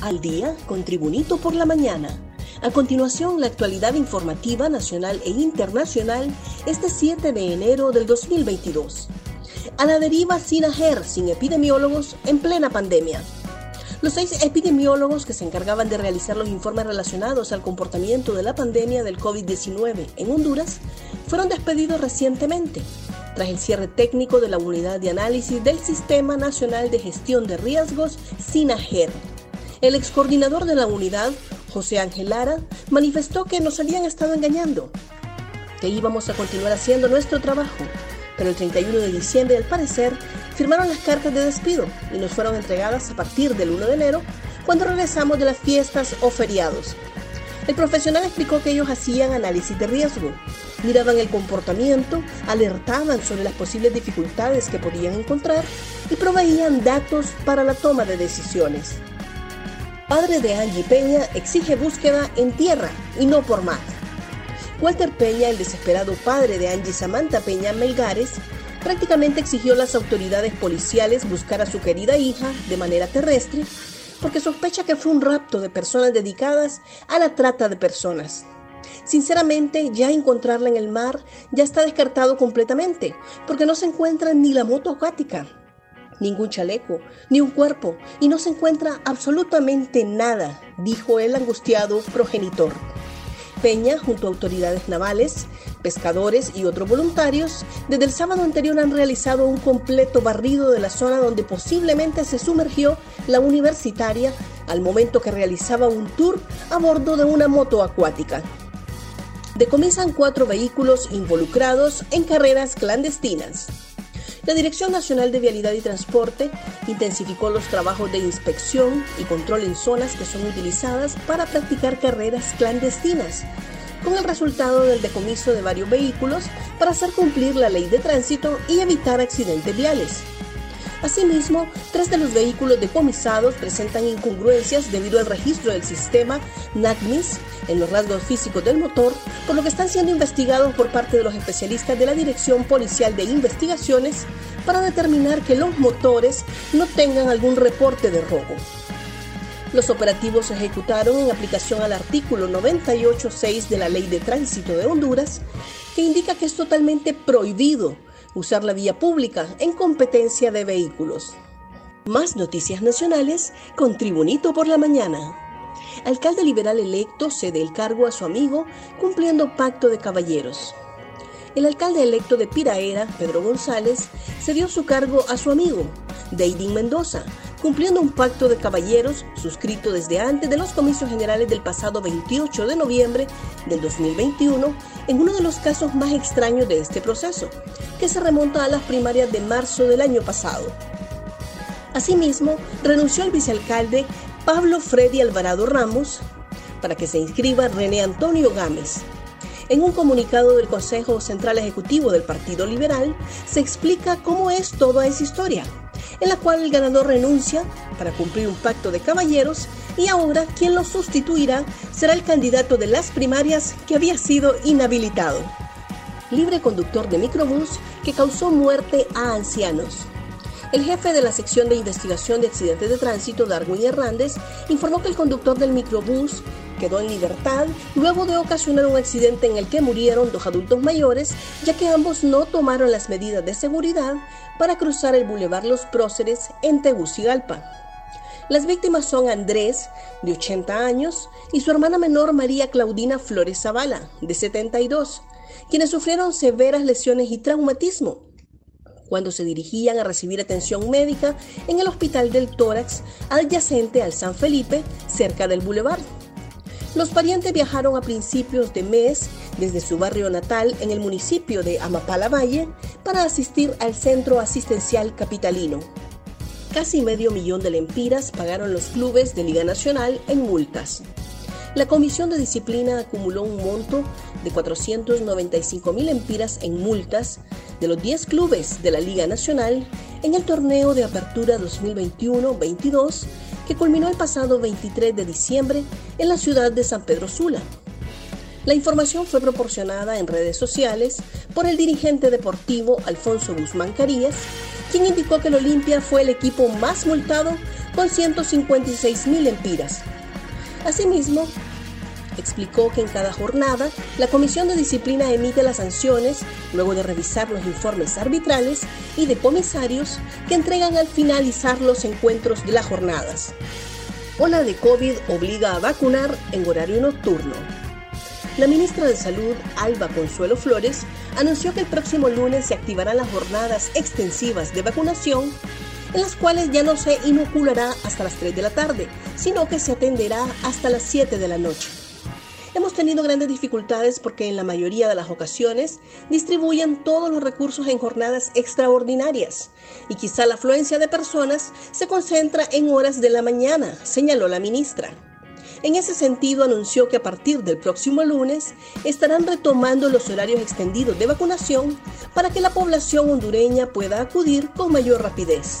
Al día con Tribunito por la mañana. A continuación, la actualidad informativa nacional e internacional este 7 de enero del 2022. A la deriva sin AGER, sin epidemiólogos, en plena pandemia. Los seis epidemiólogos que se encargaban de realizar los informes relacionados al comportamiento de la pandemia del COVID-19 en Honduras fueron despedidos recientemente, tras el cierre técnico de la unidad de análisis del Sistema Nacional de Gestión de Riesgos, SINAGER. El ex coordinador de la unidad, José Ángel Lara, manifestó que nos habían estado engañando, que íbamos a continuar haciendo nuestro trabajo, pero el 31 de diciembre, al parecer, firmaron las cartas de despido y nos fueron entregadas a partir del 1 de enero, cuando regresamos de las fiestas o feriados. El profesional explicó que ellos hacían análisis de riesgo, miraban el comportamiento, alertaban sobre las posibles dificultades que podían encontrar y proveían datos para la toma de decisiones. Padre de Angie Peña exige búsqueda en tierra y no por mar. Walter Peña, el desesperado padre de Angie Samantha Peña Melgares, prácticamente exigió a las autoridades policiales buscar a su querida hija de manera terrestre porque sospecha que fue un rapto de personas dedicadas a la trata de personas. Sinceramente, ya encontrarla en el mar ya está descartado completamente, porque no se encuentra ni la moto acuática, ningún chaleco, ni un cuerpo, y no se encuentra absolutamente nada, dijo el angustiado progenitor. Peña, junto a autoridades navales, pescadores y otros voluntarios, desde el sábado anterior han realizado un completo barrido de la zona donde posiblemente se sumergió la universitaria al momento que realizaba un tour a bordo de una moto acuática. Decomisan cuatro vehículos involucrados en carreras clandestinas. La Dirección Nacional de Vialidad y Transporte intensificó los trabajos de inspección y control en zonas que son utilizadas para practicar carreras clandestinas, con el resultado del decomiso de varios vehículos para hacer cumplir la ley de tránsito y evitar accidentes viales. Asimismo, tres de los vehículos decomisados presentan incongruencias debido al registro del sistema NACMIS en los rasgos físicos del motor, por lo que están siendo investigados por parte de los especialistas de la Dirección Policial de Investigaciones para determinar que los motores no tengan algún reporte de robo. Los operativos se ejecutaron en aplicación al artículo 98.6 de la Ley de Tránsito de Honduras, que indica que es totalmente prohibido usar la vía pública en competencia de vehículos. Más noticias nacionales con Tribunito por la Mañana. Alcalde liberal electo cede el cargo a su amigo cumpliendo pacto de caballeros. El alcalde electo de Piraera, Pedro González, cedió su cargo a su amigo, Deidin Mendoza, cumpliendo un pacto de caballeros suscrito desde antes de los comicios generales del pasado 28 de noviembre del 2021 en uno de los casos más extraños de este proceso, que se remonta a las primarias de marzo del año pasado. Asimismo, renunció el vicealcalde Pablo Freddy Alvarado Ramos para que se inscriba René Antonio Gámez. En un comunicado del Consejo Central Ejecutivo del Partido Liberal se explica cómo es toda esa historia en la cual el ganador renuncia para cumplir un pacto de caballeros y ahora quien lo sustituirá será el candidato de las primarias que había sido inhabilitado. Libre conductor de microbús que causó muerte a ancianos. El jefe de la sección de investigación de accidentes de tránsito, Darwin Hernández, informó que el conductor del microbús quedó en libertad luego de ocasionar un accidente en el que murieron dos adultos mayores, ya que ambos no tomaron las medidas de seguridad para cruzar el Boulevard Los Próceres en Tegucigalpa. Las víctimas son Andrés, de 80 años, y su hermana menor María Claudina Flores Zavala, de 72, quienes sufrieron severas lesiones y traumatismo cuando se dirigían a recibir atención médica en el Hospital del Tórax adyacente al San Felipe, cerca del Boulevard. Los parientes viajaron a principios de mes desde su barrio natal en el municipio de Amapala Valle para asistir al centro asistencial capitalino. Casi medio millón de lempiras pagaron los clubes de Liga Nacional en multas. La Comisión de Disciplina acumuló un monto de 495 mil empiras en multas de los 10 clubes de la Liga Nacional en el torneo de apertura 2021-22 que culminó el pasado 23 de diciembre en la ciudad de San Pedro Sula. La información fue proporcionada en redes sociales por el dirigente deportivo Alfonso Guzmán Carías, quien indicó que el Olimpia fue el equipo más multado con 156 mil empiras. Asimismo, explicó que en cada jornada la Comisión de Disciplina emite las sanciones luego de revisar los informes arbitrales y de comisarios que entregan al finalizar los encuentros de las jornadas. Ola de COVID obliga a vacunar en horario nocturno. La ministra de Salud, Alba Consuelo Flores, anunció que el próximo lunes se activarán las jornadas extensivas de vacunación, en las cuales ya no se inoculará hasta las 3 de la tarde, sino que se atenderá hasta las 7 de la noche. Hemos tenido grandes dificultades porque en la mayoría de las ocasiones distribuyen todos los recursos en jornadas extraordinarias y quizá la afluencia de personas se concentra en horas de la mañana, señaló la ministra. En ese sentido, anunció que a partir del próximo lunes estarán retomando los horarios extendidos de vacunación para que la población hondureña pueda acudir con mayor rapidez.